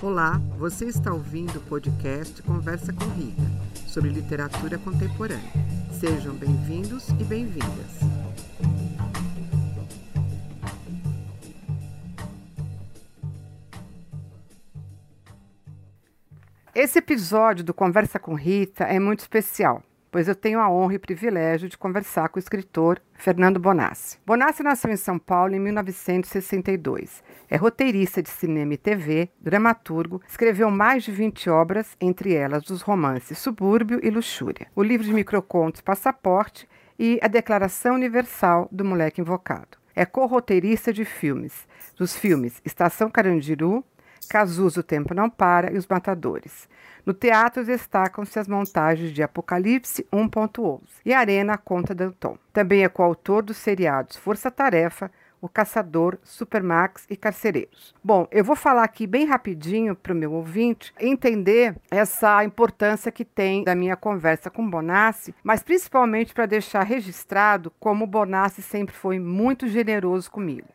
Olá, você está ouvindo o podcast Conversa com Rita, sobre literatura contemporânea. Sejam bem-vindos e bem-vindas. Esse episódio do Conversa com Rita é muito especial pois eu tenho a honra e privilégio de conversar com o escritor Fernando Bonassi. Bonassi nasceu em São Paulo em 1962. É roteirista de cinema e TV, dramaturgo, escreveu mais de 20 obras, entre elas os romances Subúrbio e Luxúria, o livro de microcontos Passaporte e a Declaração Universal do Moleque Invocado. É co-roteirista de filmes, dos filmes Estação Carandiru, Cazuza, O Tempo Não Para e Os Matadores. No teatro destacam-se as montagens de Apocalipse 1.11 e Arena a Conta Danton. Também é coautor dos seriados Força Tarefa, O Caçador, Supermax e Carcereiros. Bom, eu vou falar aqui bem rapidinho para o meu ouvinte entender essa importância que tem da minha conversa com Bonassi, mas principalmente para deixar registrado como Bonassi sempre foi muito generoso comigo.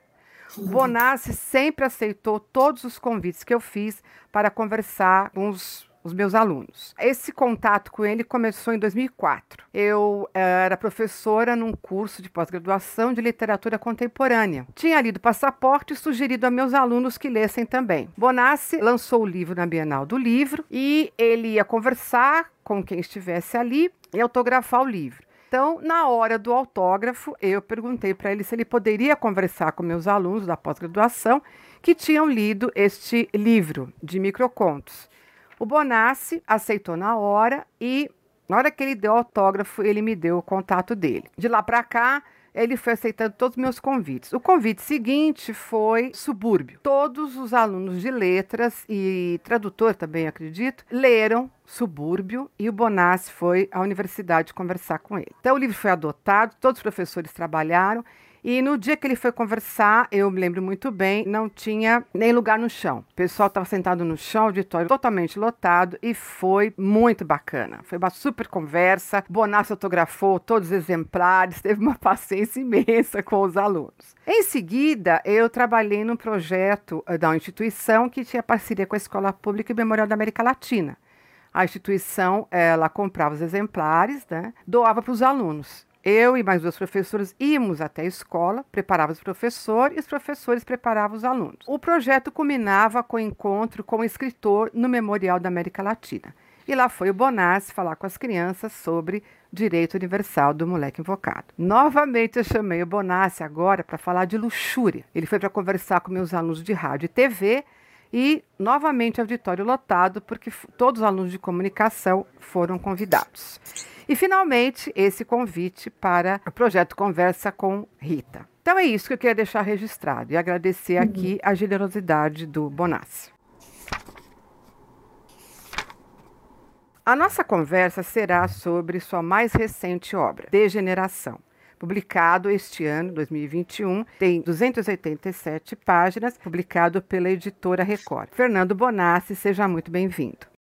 Bonassi sempre aceitou todos os convites que eu fiz para conversar com os os meus alunos. Esse contato com ele começou em 2004. Eu eh, era professora num curso de pós-graduação de literatura contemporânea. Tinha lido Passaporte e sugerido a meus alunos que lessem também. Bonassi lançou o livro na Bienal do Livro e ele ia conversar com quem estivesse ali e autografar o livro. Então, na hora do autógrafo, eu perguntei para ele se ele poderia conversar com meus alunos da pós-graduação que tinham lido este livro de microcontos. O Bonassi aceitou na hora e, na hora que ele deu autógrafo, ele me deu o contato dele. De lá para cá, ele foi aceitando todos os meus convites. O convite seguinte foi Subúrbio. Todos os alunos de letras e tradutor também, acredito, leram Subúrbio e o Bonassi foi à universidade conversar com ele. Então o livro foi adotado, todos os professores trabalharam e no dia que ele foi conversar, eu me lembro muito bem, não tinha nem lugar no chão. O pessoal estava sentado no chão, auditório totalmente lotado e foi muito bacana. Foi uma super conversa. Bonassi fotografou todos os exemplares, teve uma paciência imensa com os alunos. Em seguida, eu trabalhei num projeto eh, da instituição que tinha parceria com a Escola Pública e Memorial da América Latina. A instituição, ela comprava os exemplares, né, doava para os alunos. Eu e mais duas professoras íamos até a escola, preparava os professores e os professores preparavam os alunos. O projeto culminava com o encontro com o escritor no Memorial da América Latina. E lá foi o Bonassi falar com as crianças sobre direito universal do moleque invocado. Novamente eu chamei o Bonassi agora para falar de luxúria. Ele foi para conversar com meus alunos de rádio e TV e novamente auditório lotado porque todos os alunos de comunicação foram convidados. E, finalmente, esse convite para o projeto Conversa com Rita. Então é isso que eu queria deixar registrado e agradecer uhum. aqui a generosidade do Bonassi. A nossa conversa será sobre sua mais recente obra, Degeneração, publicado este ano, 2021, tem 287 páginas, publicado pela editora Record. Fernando Bonassi, seja muito bem-vindo.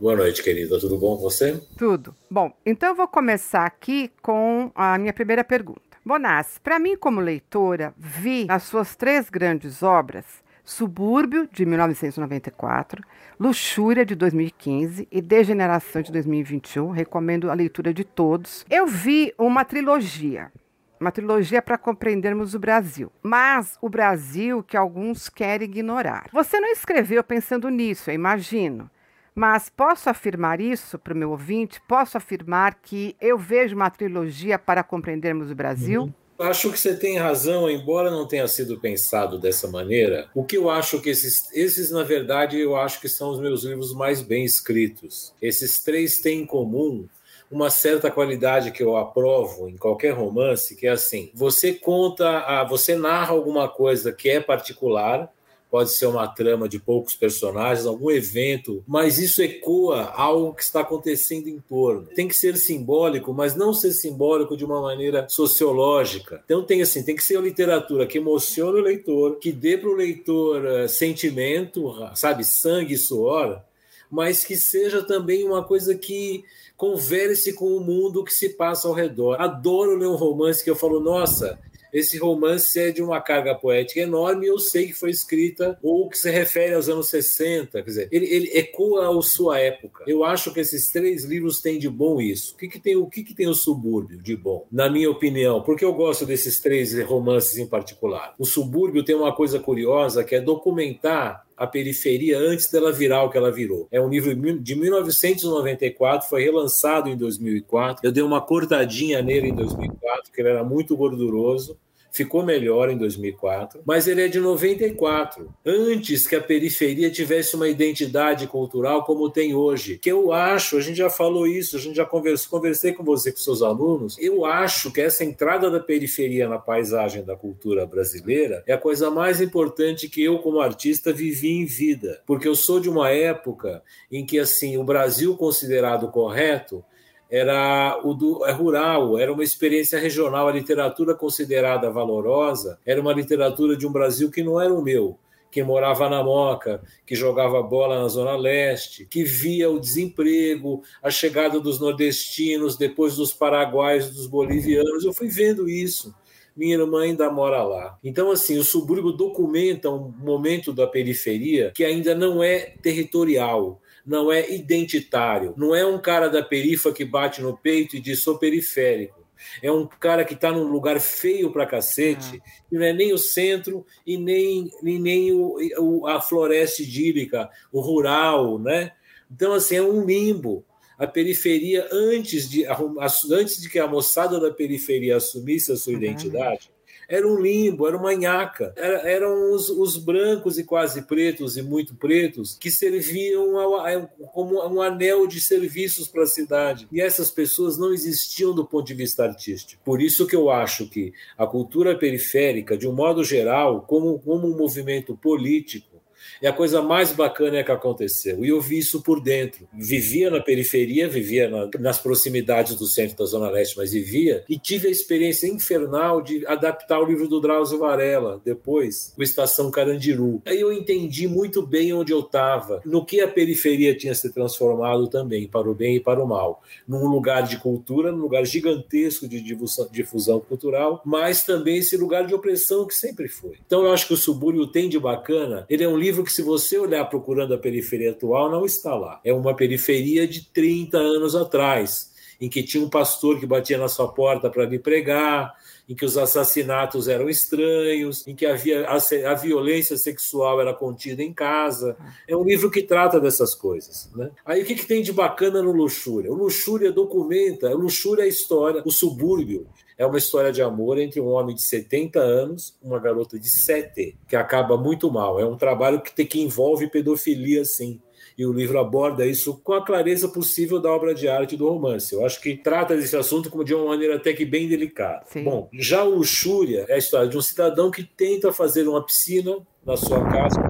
Boa noite, querida. Tudo bom com você? Tudo. Bom, então eu vou começar aqui com a minha primeira pergunta. Bonassi, para mim como leitora, vi nas suas três grandes obras Subúrbio, de 1994, Luxúria, de 2015 e Degeneração, de 2021. Recomendo a leitura de todos. Eu vi uma trilogia. Uma trilogia para compreendermos o Brasil. Mas o Brasil que alguns querem ignorar. Você não escreveu pensando nisso, eu imagino. Mas posso afirmar isso para o meu ouvinte? Posso afirmar que eu vejo uma trilogia para compreendermos o Brasil? Uhum. Acho que você tem razão, embora não tenha sido pensado dessa maneira. O que eu acho que esses, esses, na verdade, eu acho que são os meus livros mais bem escritos. Esses três têm em comum uma certa qualidade que eu aprovo em qualquer romance, que é assim: você conta, você narra alguma coisa que é particular, pode ser uma trama de poucos personagens, algum evento, mas isso ecoa algo que está acontecendo em torno. Tem que ser simbólico, mas não ser simbólico de uma maneira sociológica. Então tem assim, tem que ser uma literatura que emocione o leitor, que dê para o leitor uh, sentimento, sabe, sangue e suor, mas que seja também uma coisa que converse com o mundo que se passa ao redor. Adoro ler um romance que eu falo, nossa, esse romance é de uma carga poética enorme eu sei que foi escrita ou que se refere aos anos 60, quer dizer, ele, ele ecoa a sua época. Eu acho que esses três livros têm de bom isso. O que, que tem o que, que tem o subúrbio de bom, na minha opinião? Porque eu gosto desses três romances em particular. O subúrbio tem uma coisa curiosa que é documentar a periferia antes dela virar o que ela virou. É um livro de 1994, foi relançado em 2004. Eu dei uma cortadinha nele em 2004, porque ele era muito gorduroso ficou melhor em 2004, mas ele é de 94, antes que a periferia tivesse uma identidade cultural como tem hoje. Que eu acho, a gente já falou isso, a gente já conversou, conversei com você com seus alunos, eu acho que essa entrada da periferia na paisagem da cultura brasileira é a coisa mais importante que eu como artista vivi em vida, porque eu sou de uma época em que assim, o Brasil considerado correto era o do é rural, era uma experiência regional. A literatura considerada valorosa era uma literatura de um Brasil que não era o meu, que morava na Moca, que jogava bola na Zona Leste, que via o desemprego, a chegada dos nordestinos, depois dos paraguaios, dos bolivianos. Eu fui vendo isso. Minha irmã ainda mora lá. Então, assim, o subúrbio documenta um momento da periferia que ainda não é territorial, não é identitário. Não é um cara da perifa que bate no peito e diz sou periférico. É um cara que está num lugar feio pra cacete, ah. que não é nem o centro e nem, e nem o, o, a floresta idílica, o rural, né? Então, assim, é um limbo. A periferia, antes de, antes de que a moçada da periferia assumisse a sua uhum. identidade, era um limbo, era uma nhaca. Era, eram os, os, brancos e quase pretos e muito pretos que serviam como um anel de serviços para a cidade. E essas pessoas não existiam do ponto de vista artístico. Por isso que eu acho que a cultura periférica, de um modo geral, como, como um movimento político, é a coisa mais bacana que aconteceu. E eu vi isso por dentro. Vivia na periferia, vivia na, nas proximidades do centro da Zona Leste, mas vivia. E tive a experiência infernal de adaptar o livro do Drauzio Varela, depois, o Estação Carandiru. Aí eu entendi muito bem onde eu estava, no que a periferia tinha se transformado também, para o bem e para o mal. Num lugar de cultura, num lugar gigantesco de difusão, difusão cultural, mas também esse lugar de opressão que sempre foi. Então eu acho que o Subúrbio tem de bacana. Ele é um livro que, se você olhar procurando a periferia atual, não está lá. É uma periferia de 30 anos atrás, em que tinha um pastor que batia na sua porta para lhe pregar, em que os assassinatos eram estranhos, em que havia a, a, violência sexual era contida em casa. É um livro que trata dessas coisas. Né? Aí o que, que tem de bacana no Luxúria? O Luxúria documenta, o Luxúria é a história, o subúrbio é uma história de amor entre um homem de 70 anos e uma garota de 7, que acaba muito mal. É um trabalho que, tem, que envolve pedofilia, sim. E o livro aborda isso com a clareza possível da obra de arte do romance. Eu acho que trata desse assunto como de uma maneira até que bem delicada. Sim. Bom, já o Luxúria é a história de um cidadão que tenta fazer uma piscina na sua casa,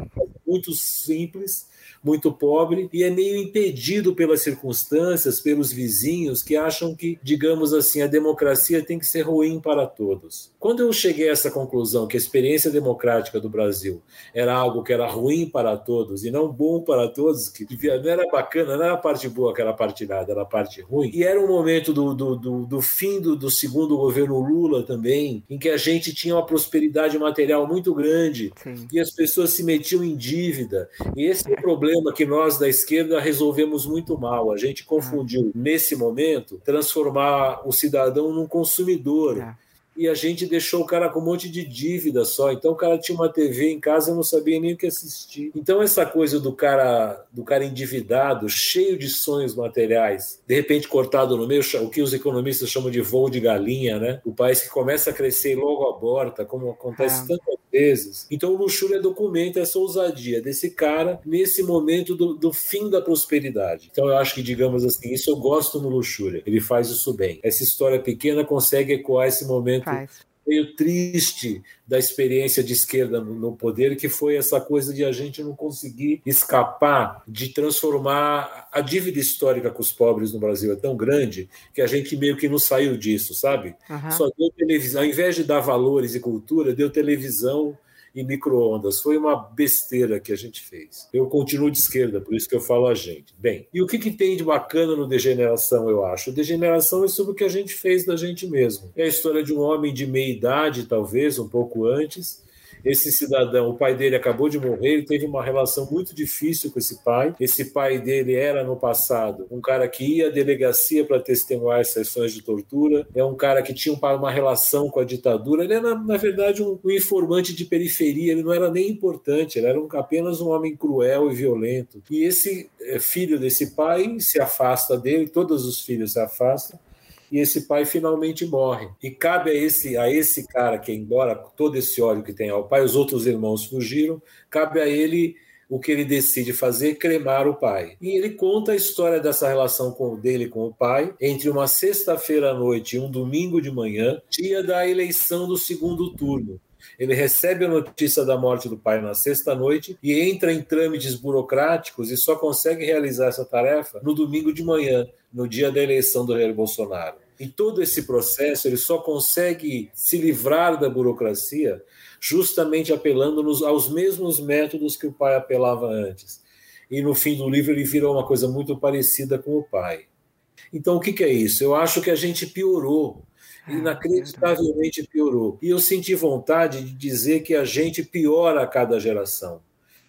muito simples, muito pobre e é meio impedido pelas circunstâncias, pelos vizinhos que acham que, digamos assim, a democracia tem que ser ruim para todos. Quando eu cheguei a essa conclusão que a experiência democrática do Brasil era algo que era ruim para todos e não bom para todos, que não era bacana, não era a parte boa que era a parte nada, era a parte ruim, e era um momento do, do, do, do fim do, do segundo governo Lula também, em que a gente tinha uma prosperidade material muito grande Sim. e as pessoas se metiam em dívida. E esse é o problema problema que nós da esquerda resolvemos muito mal. A gente confundiu, nesse momento, transformar o cidadão num consumidor. É e a gente deixou o cara com um monte de dívida só. Então o cara tinha uma TV em casa e não sabia nem o que assistir. Então essa coisa do cara, do cara endividado, cheio de sonhos materiais, de repente cortado no meio, o que os economistas chamam de voo de galinha, né? O país que começa a crescer e logo aborta, como acontece é. tantas vezes. Então o Luxúria documenta essa ousadia desse cara nesse momento do, do fim da prosperidade. Então eu acho que, digamos assim, isso eu gosto no Luxúria. Ele faz isso bem. Essa história pequena consegue ecoar esse momento momento meio triste da experiência de esquerda no poder, que foi essa coisa de a gente não conseguir escapar de transformar a dívida histórica com os pobres no Brasil é tão grande que a gente meio que não saiu disso, sabe? Uhum. Só deu televisão, ao invés de dar valores e cultura, deu televisão e micro-ondas. Foi uma besteira que a gente fez. Eu continuo de esquerda, por isso que eu falo a gente. Bem, e o que, que tem de bacana no Degeneração, eu acho? Degeneração é sobre o que a gente fez da gente mesmo. É a história de um homem de meia idade, talvez, um pouco antes, esse cidadão, o pai dele acabou de morrer, ele teve uma relação muito difícil com esse pai. Esse pai dele era, no passado, um cara que ia à delegacia para testemunhar sessões de tortura, é um cara que tinha uma relação com a ditadura. Ele era, na verdade, um, informante de periferia, ele não era nem importante, ele era um, apenas um homem cruel e violento. E esse é, filho desse pai se afasta dele, todos os filhos se afastam e esse pai finalmente morre. E cabe a esse, a esse cara que, embora todo esse ódio que tem ao pai, os outros irmãos fugiram, cabe a ele o que ele decide fazer, cremar o pai. E ele conta a história dessa relação com, dele com o pai entre uma sexta-feira à noite e um domingo de manhã, dia da eleição do segundo turno. Ele recebe a notícia da morte do pai na sexta-noite e entra em trâmites burocráticos e só consegue realizar essa tarefa no domingo de manhã, no dia da eleição do Jair Bolsonaro. Em todo esse processo, ele só consegue se livrar da burocracia justamente apelando nos, aos mesmos métodos que o pai apelava antes. E no fim do livro, ele virou uma coisa muito parecida com o pai. Então, o que, que é isso? Eu acho que a gente piorou ah, inacreditavelmente piorou. E eu senti vontade de dizer que a gente piora a cada geração.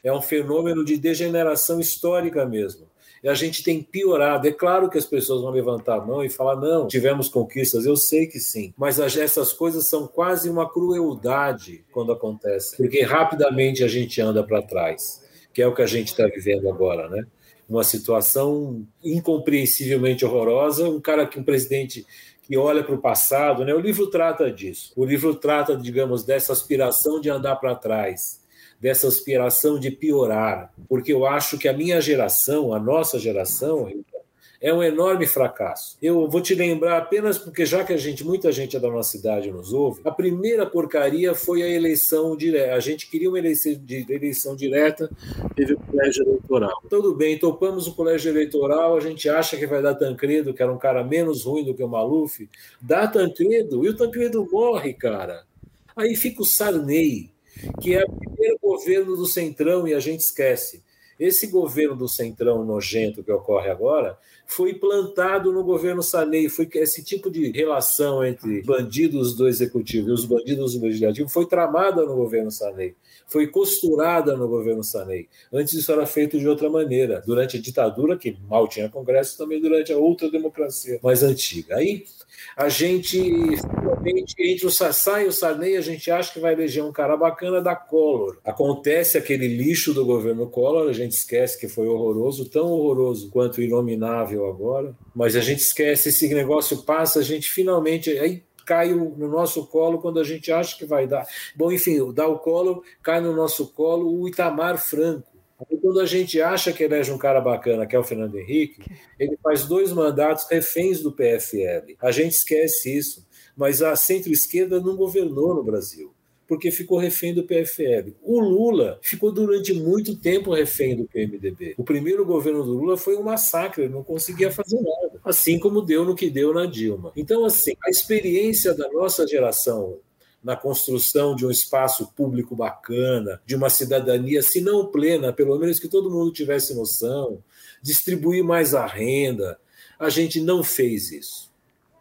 É um fenômeno de degeneração histórica mesmo e a gente tem piorado. É claro que as pessoas vão levantar a mão e falar: não, tivemos conquistas, eu sei que sim, mas essas coisas são quase uma crueldade quando acontecem, porque rapidamente a gente anda para trás, que é o que a gente está vivendo agora, né? Uma situação incompreensivelmente horrorosa, um cara que um presidente que olha para o passado, né? O livro trata disso. O livro trata, digamos, dessa aspiração de andar para trás dessa aspiração de piorar, porque eu acho que a minha geração, a nossa geração, é um enorme fracasso. Eu vou te lembrar apenas porque já que a gente, muita gente é da nossa cidade nos ouve, a primeira porcaria foi a eleição direta. A gente queria uma eleição, eleição direta, teve o colégio eleitoral. Tudo bem, topamos o colégio eleitoral, a gente acha que vai dar Tancredo, que era um cara menos ruim do que o Maluf, dá Tancredo e o Tancredo morre, cara. Aí fica o Sarney, que é o primeiro governo do Centrão e a gente esquece. Esse governo do Centrão nojento que ocorre agora foi plantado no governo Sarney. Foi esse tipo de relação entre bandidos do executivo e os bandidos do legislativo foi tramada no governo Sarney, foi costurada no governo Sarney. Antes isso era feito de outra maneira, durante a ditadura, que mal tinha congresso, também durante a outra democracia mais antiga. Aí a gente finalmente entre o Sassá e o Sarney, a gente acha que vai eleger um cara bacana da Collor. Acontece aquele lixo do governo Collor, a gente esquece que foi horroroso, tão horroroso quanto inominável agora, mas a gente esquece, esse negócio passa, a gente finalmente. Aí cai no nosso colo quando a gente acha que vai dar. Bom, enfim, dá o colo, cai no nosso colo o Itamar Franco Aí, quando a gente acha que elege um cara bacana, que é o Fernando Henrique, ele faz dois mandatos reféns do PFL. A gente esquece isso. Mas a centro-esquerda não governou no Brasil, porque ficou refém do PFL. O Lula ficou durante muito tempo refém do PMDB. O primeiro governo do Lula foi um massacre, ele não conseguia fazer nada. Assim como deu no que deu na Dilma. Então, assim, a experiência da nossa geração na construção de um espaço público bacana, de uma cidadania, se não plena, pelo menos que todo mundo tivesse noção, distribuir mais a renda. A gente não fez isso.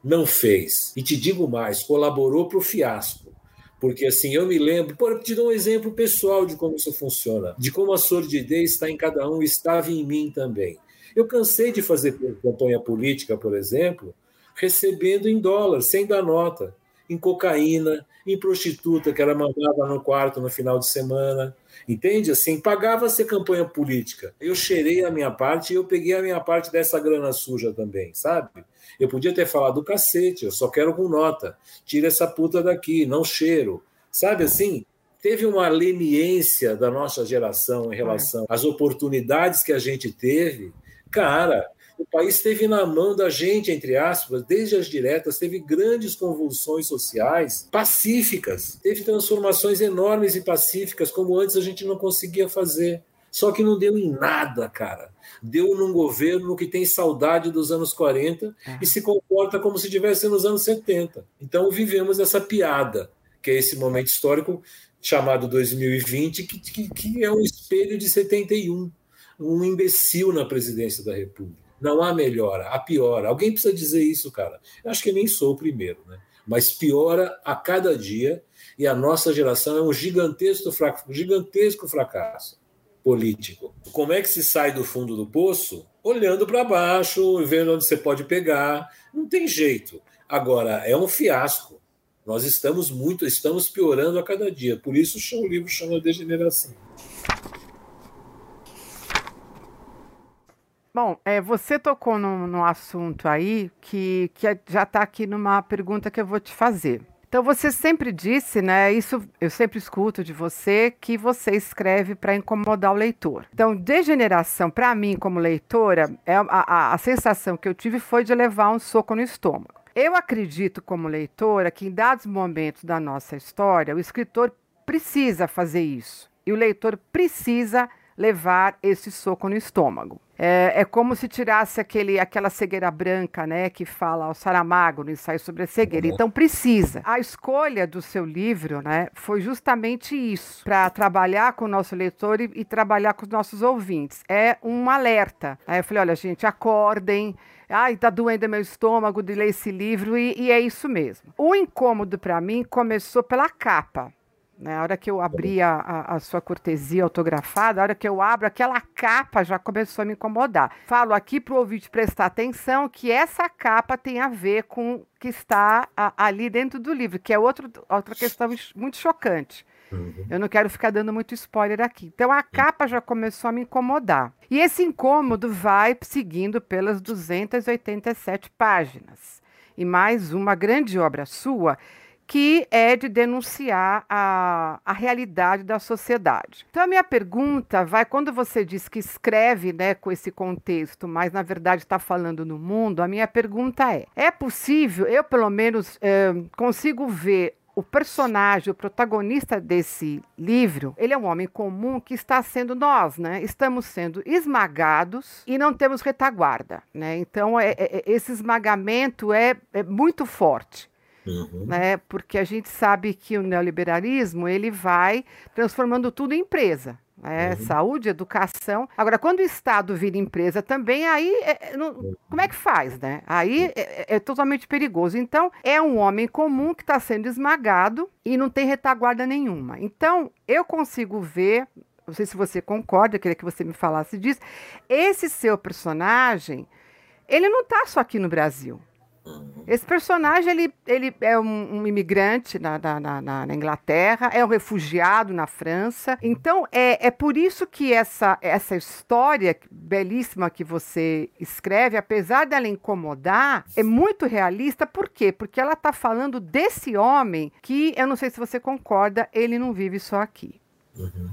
Não fez. E te digo mais, colaborou para o fiasco. Porque assim, eu me lembro, por te dar um exemplo pessoal de como isso funciona, de como a sordidez está em cada um, estava em mim também. Eu cansei de fazer campanha política, por exemplo, recebendo em dólar, sem dar nota em cocaína, em prostituta que era mandada no quarto no final de semana. Entende? Assim, pagava-se campanha política. Eu cheirei a minha parte e eu peguei a minha parte dessa grana suja também, sabe? Eu podia ter falado do cacete, eu só quero com nota. Tira essa puta daqui, não cheiro. Sabe assim? Teve uma leniência da nossa geração em relação às oportunidades que a gente teve. Cara, o país teve na mão da gente, entre aspas, desde as diretas, teve grandes convulsões sociais pacíficas, teve transformações enormes e pacíficas, como antes a gente não conseguia fazer. Só que não deu em nada, cara. Deu num governo que tem saudade dos anos 40 e se comporta como se estivesse nos anos 70. Então vivemos essa piada que é esse momento histórico chamado 2020, que, que, que é um espelho de 71, um imbecil na presidência da República. Não há melhora, há piora. Alguém precisa dizer isso, cara. Eu acho que nem sou o primeiro, né? Mas piora a cada dia e a nossa geração é um gigantesco, fracasso, gigantesco fracasso político. Como é que se sai do fundo do poço? Olhando para baixo, vendo onde você pode pegar. Não tem jeito. Agora, é um fiasco. Nós estamos muito, estamos piorando a cada dia. Por isso o livro chama Degeneração. Bom, é, você tocou num, assunto aí que, que é, já está aqui numa pergunta que eu vou te fazer. Então você sempre disse, né? Isso eu sempre escuto de você que você escreve para incomodar o leitor. Então, degeneração para mim como leitora, é a, a, a sensação que eu tive foi de levar um soco no estômago. Eu acredito, como leitora, que em dados momentos da nossa história, o escritor precisa fazer isso. E o leitor precisa levar esse soco no estômago. É, é, como se tirasse aquele, aquela cegueira branca, né, que fala ao Saramago no ensaio sobre a cegueira. Então precisa. A escolha do seu livro, né, foi justamente isso, para trabalhar com o nosso leitor e, e, trabalhar com os nossos ouvintes. É um alerta. Aí eu falei, olha, gente, acordem. Ai, tá doendo meu estômago de ler esse livro e, e é isso mesmo. O incômodo para mim começou pela capa. Né? A hora que eu abri a, a, a, sua cortesia autografada, a hora que eu abro, aquela capa já começou a me incomodar. Falo aqui para o ouvinte prestar atenção que essa capa tem a ver com o que está a, ali dentro do livro, que é outro, outra questão muito chocante. Uhum. Eu não quero ficar dando muito spoiler aqui. Então a capa já começou a me incomodar. E esse incômodo vai seguindo pelas 287 páginas. E mais uma grande obra sua que é de denunciar a, a realidade da sociedade. Então, a minha pergunta vai, quando você diz que escreve né, com esse contexto, mas na verdade está falando no mundo, a minha pergunta é: é possível, eu pelo menos é, consigo ver o personagem, o protagonista desse livro, ele é um homem comum que está sendo nós, né? Estamos sendo esmagados e não temos retaguarda, né? Então, é, é, esse esmagamento é, é muito forte. Uhum. Né? Porque a gente sabe que o neoliberalismo ele vai transformando tudo em empresa. Né? Uhum. Saúde, educação. Agora, quando o Estado vira empresa também, aí é, é não, como é que faz, né? Aí é, é, é totalmente perigoso. Então, é um homem comum que está sendo esmagado e não tem retaguarda nenhuma. Então, eu consigo ver não sei se você concorda, queria que você me falasse disso. Esse seu personagem, ele não está só aqui no Brasil. Esse personagem ele, ele é um, um imigrante na, na, na, na, Inglaterra, é um refugiado na França. Então é, é por isso que essa, essa história belíssima que você escreve, apesar dela incomodar, é muito realista. Por quê? Porque ela está falando desse homem que, eu não sei se você concorda, ele não vive só aqui. Uhum.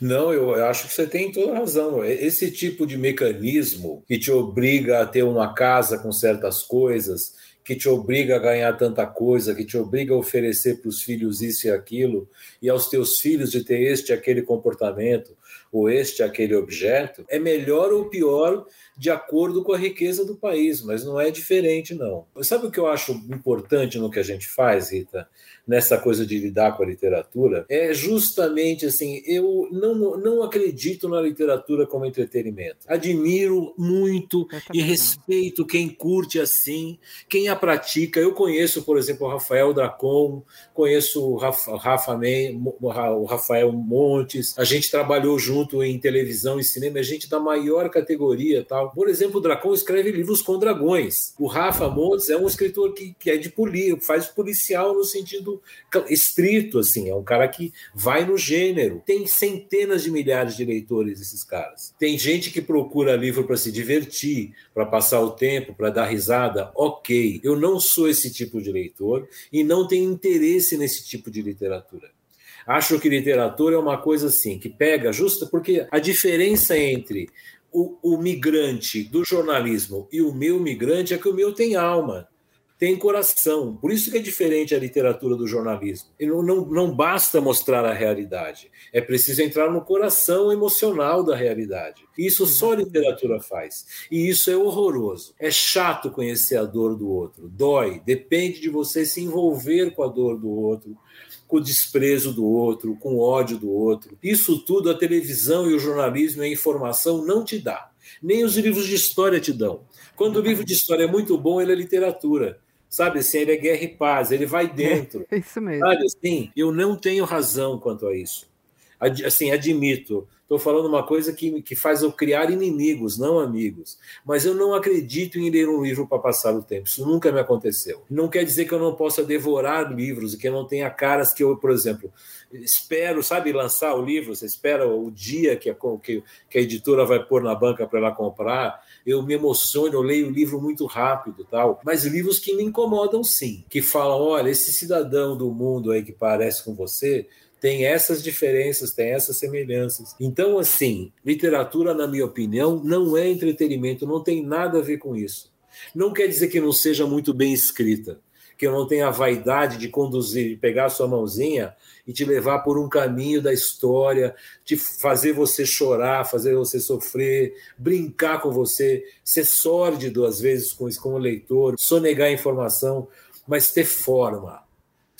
Não, eu acho que você tem toda razão. Esse tipo de mecanismo que te obriga a ter uma casa com certas coisas, que te obriga a ganhar tanta coisa, que te obriga a oferecer para os filhos isso e aquilo, e aos teus filhos de ter este e aquele comportamento, ou este aquele objeto, é melhor ou pior de acordo com a riqueza do país, mas não é diferente, não. Sabe o que eu acho importante no que a gente faz, Rita? nessa coisa de lidar com a literatura é justamente assim: eu não, não acredito na literatura como entretenimento. Admiro muito e respeito quem curte assim, quem a pratica. Eu conheço, por exemplo, o Rafael Dracon, conheço o, Rafa, o Rafael Montes, a gente trabalhou junto em televisão e cinema, a gente da maior categoria tal. Por exemplo, o Dracon escreve livros com dragões. O Rafa Montes é um escritor que, que é de polícia, faz policial no sentido estrito, assim, é um cara que vai no gênero. Tem centenas de milhares de leitores esses caras. Tem gente que procura livro para se divertir, para passar o tempo, para dar risada. Ok, eu não sou esse tipo de leitor e não tenho interesse nesse tipo de literatura. Acho que literatura é uma coisa assim, que pega justo porque a diferença entre o, o, migrante do jornalismo e o meu migrante é que o meu tem alma tem coração. Por isso que é diferente a literatura do jornalismo. E não, não, não basta mostrar a realidade. É preciso entrar no coração emocional da realidade. Isso só a literatura faz. E isso é horroroso. É chato conhecer a dor do outro. Dói. Depende de você se envolver com a dor do outro com o desprezo do outro, com o ódio do outro. Isso tudo a televisão e o jornalismo e a informação não te dá. Nem os livros de história te dão. Quando o livro de história é muito bom, ele é literatura. Sabe assim, ele é guerra e paz, ele vai dentro. É isso mesmo. Sabe assim, eu não tenho razão quanto a isso. Assim, admito, Estou falando uma coisa que, que faz eu criar inimigos, não amigos. Mas eu não acredito em ler um livro para passar o tempo. Isso nunca me aconteceu. Não quer dizer que eu não possa devorar livros e que eu não tenha caras que eu, por exemplo, espero, sabe, lançar o livro. Você espera o dia que a, que, que a editora vai pôr na banca para ela comprar. Eu me emociono, eu leio o livro muito rápido, tal. Mas livros que me incomodam, sim. Que falam, olha, esse cidadão do mundo aí que parece com você tem essas diferenças, tem essas semelhanças. Então, assim, literatura, na minha opinião, não é entretenimento, não tem nada a ver com isso. Não quer dizer que não seja muito bem escrita, que eu não tenha a vaidade de conduzir, de pegar a sua mãozinha e te levar por um caminho da história, de fazer você chorar, fazer você sofrer, brincar com você, ser sórdido às vezes com, o leitor, sonegar informação, mas ter forma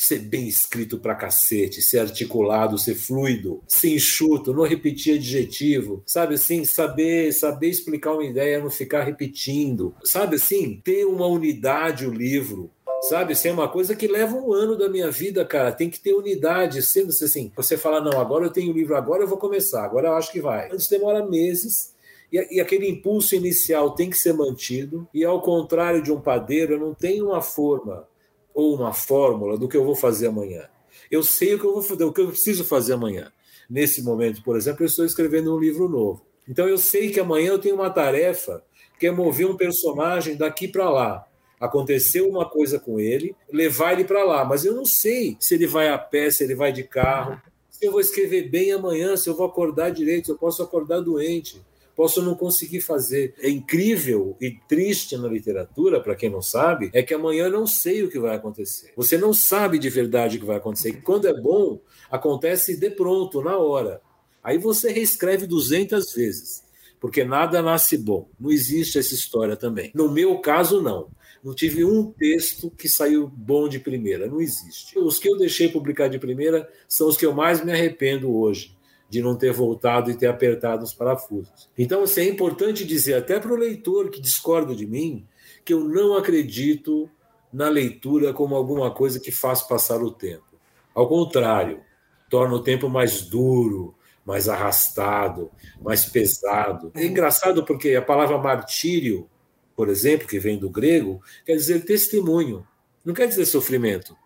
ser bem escrito pra cacete, ser articulado, ser fluido, ser enxuto, não repetir adjetivo, sabe assim, saber, saber explicar uma ideia, não ficar repetindo, sabe assim, ter uma unidade o livro, sabe? Assim, é uma coisa que leva um ano da minha vida, cara. Tem que ter unidade, sendo assim. Você fala, não, agora eu tenho o livro, agora eu vou começar, agora eu acho que vai. Antes demora meses. E, e aquele impulso inicial tem que ser mantido. E ao contrário de um padeiro, eu não tenho uma forma ou uma fórmula do que eu vou fazer amanhã. Eu sei o que eu vou fazer, o que eu preciso fazer amanhã. Nesse momento, por exemplo, eu estou escrevendo um livro novo. Então eu sei que amanhã eu tenho uma tarefa que é mover um personagem daqui para lá. Aconteceu uma coisa com ele, levar ele para lá, mas eu não sei se ele vai a pé, se ele vai de carro, se eu vou escrever bem amanhã, se eu vou acordar direito, se eu posso acordar doente posso não conseguir fazer. É incrível e triste na literatura, para quem não sabe, é que amanhã eu não sei o que vai acontecer. Você não sabe de verdade o que vai acontecer. E quando é bom, acontece de pronto, na hora. Aí você reescreve 200 vezes, porque nada nasce bom. Não existe essa história também. No meu caso, não. Não tive um texto que saiu bom de primeira, não existe. Os que eu deixei publicar de primeira são os que eu mais me arrependo hoje de não ter voltado e ter apertado os parafusos. Então, assim, é importante dizer até para o leitor que discorda de mim que eu não acredito na leitura como alguma coisa que faz passar o tempo. Ao contrário, torna o tempo mais duro, mais arrastado, mais pesado. É engraçado porque a palavra martírio, por exemplo, que vem do grego, quer dizer testemunho, não quer dizer sofrimento.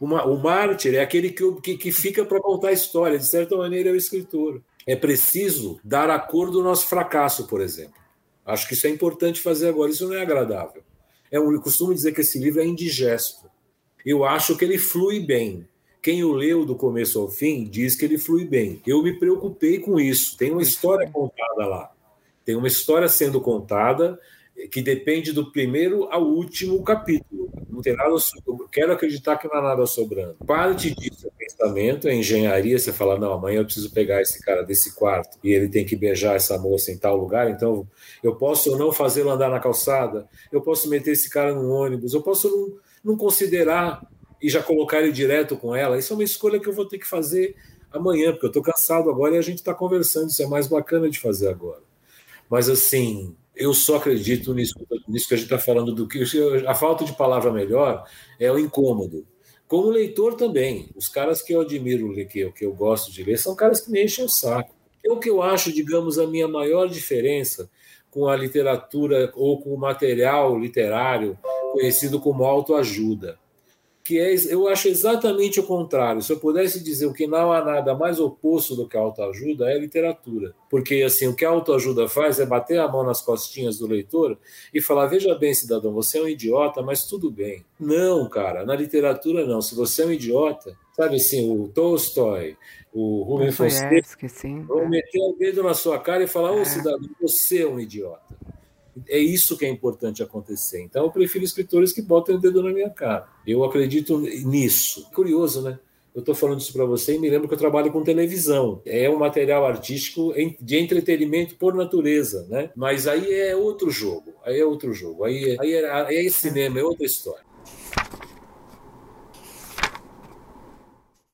Uma, o mártir é aquele que, que, que fica para contar a história, de certa maneira é o escritor. É preciso dar a cor do nosso fracasso, por exemplo. Acho que isso é importante fazer agora, isso não é agradável. É um, eu costumo dizer que esse livro é indigesto. Eu acho que ele flui bem. Quem o leu do começo ao fim diz que ele flui bem. Eu me preocupei com isso. Tem uma história contada lá. Tem uma história sendo contada que depende do primeiro ao último capítulo. Não tem nada, eu quero acreditar que não há nada sobrando. Parte disso é pensamento, é engenharia. Você fala, não, amanhã eu preciso pegar esse cara desse quarto e ele tem que beijar essa moça em tal lugar, então eu posso ou não fazê-lo andar na calçada, eu posso meter esse cara no ônibus, eu posso não, não considerar e já colocar ele direto com ela. Isso é uma escolha que eu vou ter que fazer amanhã, porque eu estou cansado agora e a gente está conversando. Isso é mais bacana de fazer agora. Mas assim, eu só acredito nisso, nisso que a gente está falando do que a falta de palavra melhor é o incômodo. Como leitor também, os caras que eu admiro, que eu, que eu gosto de ler, são caras que me enchem o saco. É o que eu acho, digamos, a minha maior diferença com a literatura ou com o material literário conhecido como autoajuda que é, eu acho exatamente o contrário. Se eu pudesse dizer o que não há nada mais oposto do que a autoajuda, é a literatura. Porque assim, o que a autoajuda faz é bater a mão nas costinhas do leitor e falar: veja bem, cidadão, você é um idiota, mas tudo bem. Não, cara, na literatura não. Se você é um idiota, sabe assim, o Tolstói, o Rubem Fonseca, vão meter o dedo na sua cara e falar: ô oh, cidadão, você é um idiota. É isso que é importante acontecer. Então, eu prefiro escritores que botem o dedo na minha cara. Eu acredito nisso. Curioso, né? Eu estou falando isso para você e me lembro que eu trabalho com televisão. É um material artístico de entretenimento por natureza, né? Mas aí é outro jogo. Aí é outro jogo. Aí é, aí é, aí é cinema, é outra história.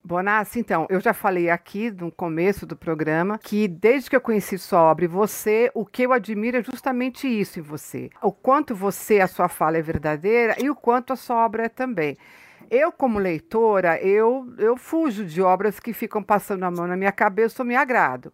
Bonassi, então, eu já falei aqui no começo do programa que desde que eu conheci sua obra e você, o que eu admiro é justamente isso em você. O quanto você, a sua fala é verdadeira e o quanto a sua obra é também. Eu, como leitora, eu, eu fujo de obras que ficam passando a mão na minha cabeça ou me agrado.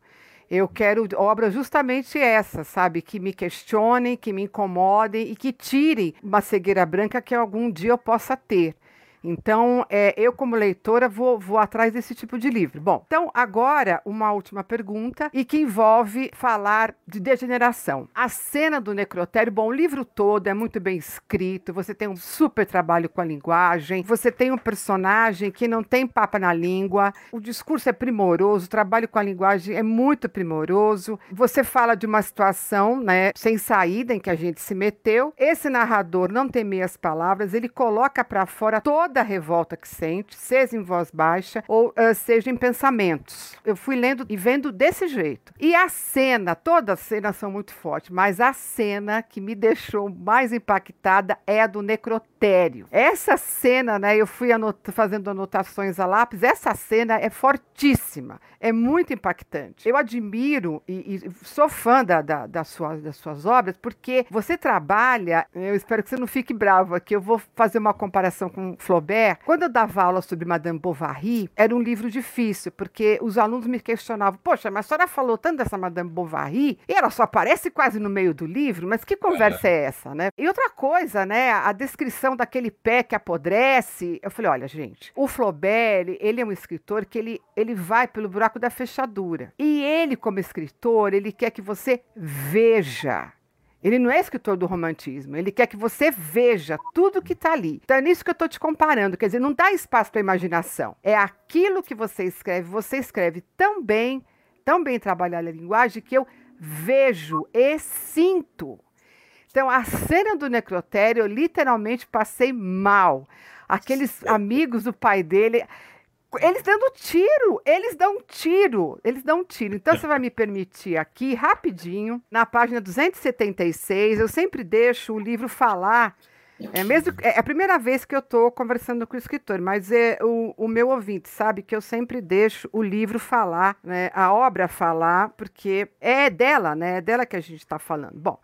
Eu quero obras justamente essas, sabe? Que me questionem, que me incomodem e que tirem uma cegueira branca que algum dia eu possa ter. Então, é, eu, como leitora, vou, vou atrás desse tipo de livro. Bom, então, agora, uma última pergunta e que envolve falar de degeneração. A cena do necrotério, bom, o livro todo é muito bem escrito, você tem um super trabalho com a linguagem, você tem um personagem que não tem papa na língua, o discurso é primoroso, o trabalho com a linguagem é muito primoroso. Você fala de uma situação, né, sem saída em que a gente se meteu. Esse narrador não tem meias palavras, ele coloca para fora toda toda a revolta que sente, seja em voz baixa ou uh, seja em pensamentos. Eu fui lendo e vendo desse jeito. E a cena, todas as cenas são muito fortes, mas a cena que me deixou mais impactada é a do necrotério. Essa cena, né, eu fui fazendo anotações a lápis, essa cena é fortíssima, é muito impactante. Eu admiro e, e sou fã da, da, da sua, das suas obras, porque você trabalha, eu espero que você não fique bravo aqui, eu vou fazer uma comparação com Flaubert Flaubert, quando eu dava aula sobre Madame Bovary, era um livro difícil, porque os alunos me questionavam: Poxa, mas a senhora falou tanto dessa Madame Bovary e ela só aparece quase no meio do livro, mas que conversa é essa, né? E outra coisa, né? A descrição daquele pé que apodrece. Eu falei: Olha, gente, o Flaubert, ele é um escritor que ele, ele vai pelo buraco da fechadura. E ele, como escritor, ele quer que você veja ele não é escritor do romantismo, ele quer que você veja tudo que está ali. Então é nisso que eu estou te comparando, quer dizer, não dá espaço para imaginação. É aquilo que você escreve, você escreve tão bem, tão bem trabalhada a linguagem, que eu vejo e sinto. Então, a cena do necrotério, eu literalmente passei mal. Aqueles amigos do pai dele. Eles dando tiro, eles dão tiro, eles dão tiro. Então você vai me permitir aqui, rapidinho, na página 276, eu sempre deixo o livro falar. É, mesmo, é a primeira vez que eu estou conversando com o escritor, mas é o, o meu ouvinte sabe que eu sempre deixo o livro falar, né, a obra falar, porque é dela, né, é dela que a gente está falando. Bom,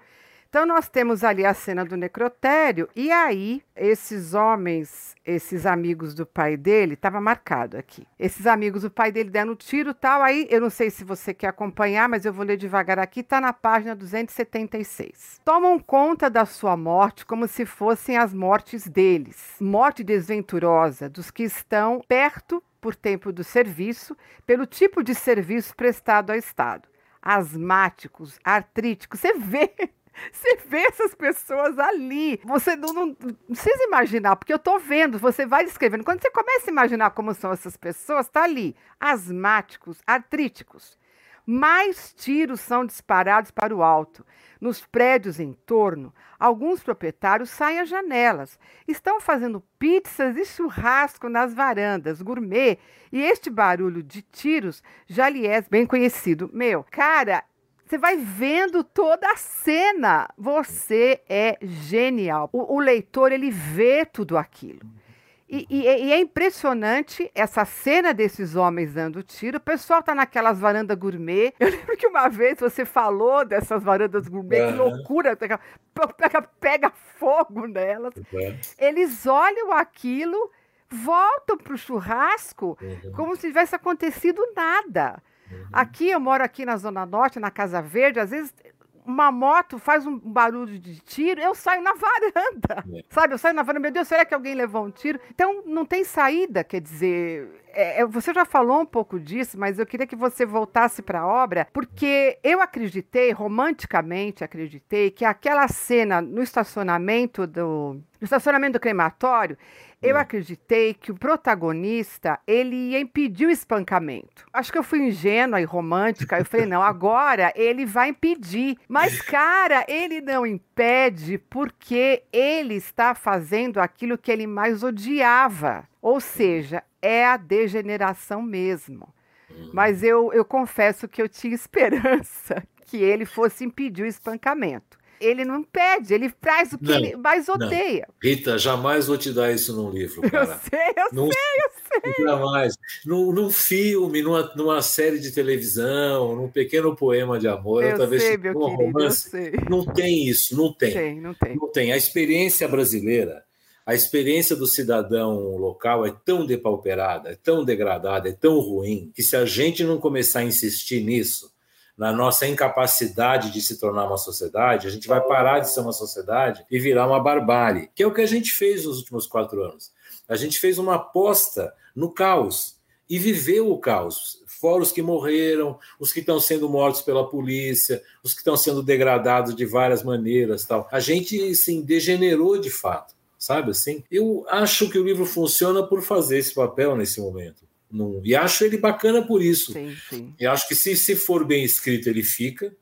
então nós temos ali a cena do necrotério e aí esses homens, esses amigos do pai dele, estava marcado aqui. Esses amigos do pai dele dando tiro tal, aí eu não sei se você quer acompanhar, mas eu vou ler devagar aqui, está na página 276. Tomam conta da sua morte como se fossem as mortes deles. Morte desventurosa dos que estão perto por tempo do serviço, pelo tipo de serviço prestado ao Estado asmáticos, artríticos. Você vê você vê essas pessoas ali. Você não, não, precisa imaginar, porque eu tô vendo, você vai descrevendo. Quando você começa a imaginar como são essas pessoas, tá ali. Asmáticos, artríticos. Mais tiros são disparados para o alto. Nos prédios em torno, alguns proprietários saem às janelas. Estão fazendo pizzas e churrasco nas varandas, gourmet. E este barulho de tiros já lhe é bem conhecido. Meu, cara, você vai vendo toda a cena. Você é genial. O, o leitor, ele vê tudo aquilo. E, e, e, é impressionante essa cena desses homens dando tiro. O pessoal tá naquelas varandas gourmet. Eu lembro que uma vez você falou dessas varandas gourmet, uhum. que loucura, pega, pega, pega fogo nelas. Uhum. Eles olham aquilo, voltam pro churrasco uhum. como se tivesse acontecido nada. Uhum. Aqui, eu moro aqui na Zona Norte, na Casa Verde, às vezes uma moto faz um barulho de tiro, eu saio na varanda, é. sabe? Eu saio na varanda, meu Deus, será que alguém levou um tiro? Então, não tem saída, quer dizer, é, é você já falou um pouco disso, mas eu queria que você voltasse para a obra, porque eu acreditei, romanticamente acreditei, que aquela cena no estacionamento do, no estacionamento do crematório, eu hum. acreditei que o protagonista ele ia impedir o espancamento. Acho que eu fui ingênua e romântica. Eu falei, não, agora ele vai impedir. Mas, cara, ele não impede porque ele está fazendo aquilo que ele mais odiava. Ou seja, é a degeneração mesmo. Hum. Mas eu, eu confesso que eu tinha esperança que ele fosse impedir o espancamento. Ele não pede, ele traz o que não, ele mais odeia. Não. Rita, jamais vou te dar isso num livro, cara. Eu sei, eu não, sei, eu sei. Jamais. Num, num filme, numa, numa série de televisão, num pequeno poema de amor, eu talvez sei, meu querido, romance, não tem isso, não tem. tem. Não tem, não tem. A experiência brasileira, a experiência do cidadão local é tão depauperada, é tão degradada, é tão ruim, que se a gente não começar a insistir nisso, na nossa incapacidade de se tornar uma sociedade, a gente vai parar de ser uma sociedade e virar uma barbárie, que é o que a gente fez nos últimos quatro anos. A gente fez uma aposta no caos e viveu o caos. Fora os que morreram, os que estão sendo mortos pela polícia, os que estão sendo degradados de várias maneiras, tal. A gente sim degenerou de fato, sabe assim? Eu acho que o livro funciona por fazer esse papel nesse momento. E acho ele bacana por isso. Sim, sim. E acho que se, se for bem escrito, ele fica,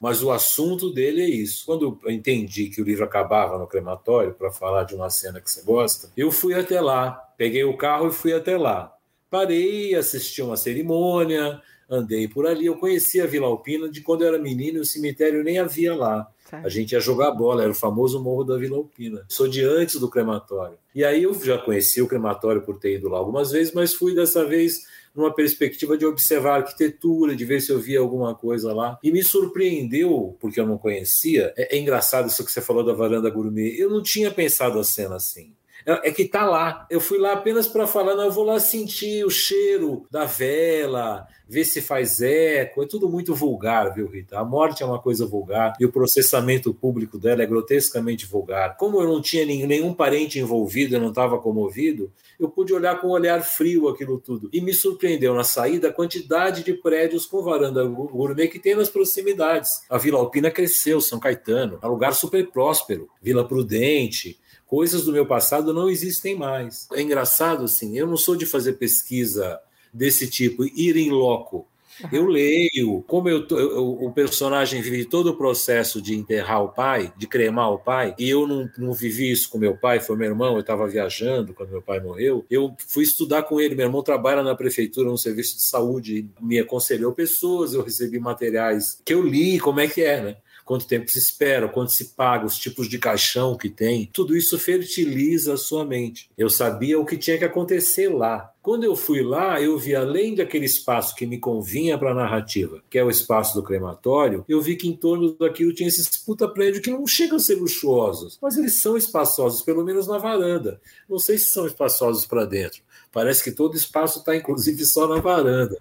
mas o assunto dele é isso. Quando eu entendi que o livro acabava no crematório, para falar de uma cena que você gosta, eu fui até lá, peguei o carro e fui até lá. Parei, assisti uma cerimônia, andei por ali. Eu conhecia a Vila Alpina de quando eu era menino, o cemitério nem havia lá. A gente ia jogar bola, era o famoso Morro da Vila Alpina. Sou de antes do crematório. E aí eu já conheci o crematório por ter ido lá algumas vezes, mas fui dessa vez numa perspectiva de observar a arquitetura, de ver se eu via alguma coisa lá. E me surpreendeu, porque eu não conhecia. É, é engraçado isso que você falou da varanda gourmet. Eu não tinha pensado a cena assim. É, que tá lá. Eu fui lá apenas para falar, não, eu vou lá sentir o cheiro da vela, ver se faz eco, é tudo muito vulgar, viu, Rita? A morte é uma coisa vulgar e o processamento público dela é grotescamente vulgar. Como eu não tinha nenhum parente envolvido, eu não estava comovido, eu pude olhar com um olhar frio aquilo tudo. E me surpreendeu na saída a quantidade de prédios com varanda gourmet que tem nas proximidades. A Vila Alpina cresceu, São Caetano, é um lugar super próspero. Vila Prudente, coisas do meu passado não existem mais. É engraçado assim, eu não sou de fazer pesquisa desse tipo, ir em loco. Eu leio, como eu, eu, o personagem vive todo o processo de enterrar o pai, de cremar o pai, e eu não, não vivi isso com meu pai, foi meu irmão, eu estava viajando quando meu pai morreu. Eu fui estudar com ele. Meu irmão trabalha na prefeitura, no serviço de saúde, me aconselhou pessoas, eu recebi materiais que eu li, como é que é, né? Quanto tempo se espera, quanto se paga, os tipos de caixão que tem, tudo isso fertiliza a sua mente. Eu sabia o que tinha que acontecer lá. Quando eu fui lá, eu vi além daquele espaço que me convinha para a narrativa, que é o espaço do crematório, eu vi que em torno daquilo tinha esses puta prédios que não chegam a ser luxuosos, mas eles são espaçosos, pelo menos na varanda. Não sei se são espaçosos para dentro. Parece que todo espaço está, inclusive, só na varanda.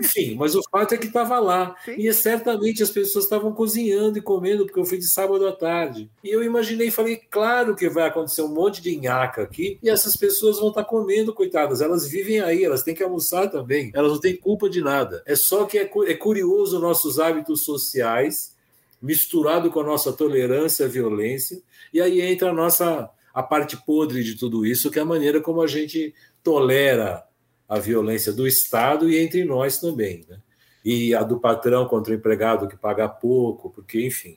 Enfim, mas o fato é que estava lá. Sim. E certamente as pessoas estavam cozinhando e comendo, porque eu fui de sábado à tarde. E eu imaginei, falei, claro que vai acontecer um monte de nhaca aqui, e essas pessoas vão estar tá comendo, coitadas. Elas vivem aí, elas têm que almoçar também. Elas não têm culpa de nada. É só que é, é curioso nossos hábitos sociais, misturado com a nossa tolerância à violência, e aí entra a nossa a parte podre de tudo isso, que é a maneira como a gente tolera a violência do Estado e entre nós também. Né? E a do patrão contra o empregado que paga pouco, porque, enfim,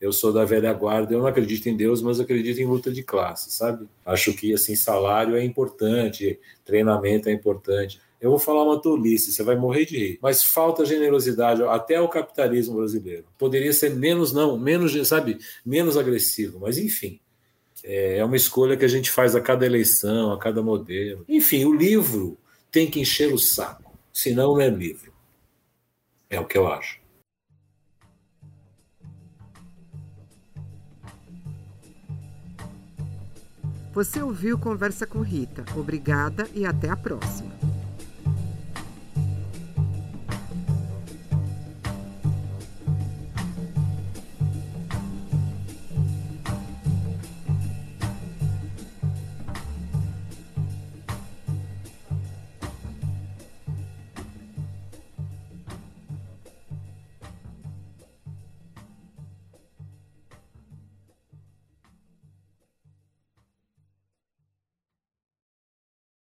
eu sou da velha guarda, eu não acredito em Deus, mas acredito em luta de classe, sabe? Acho que assim salário é importante, treinamento é importante. Eu vou falar uma tolice, você vai morrer de rir. Mas falta generosidade até o capitalismo brasileiro. Poderia ser menos, não, menos, sabe, menos agressivo, mas enfim. É, é uma escolha que a gente faz a cada eleição, a cada modelo. Enfim, o livro tem que encher o saco, senão não é livro. É o que eu acho. Você ouviu Conversa com Rita. Obrigada e até a próxima.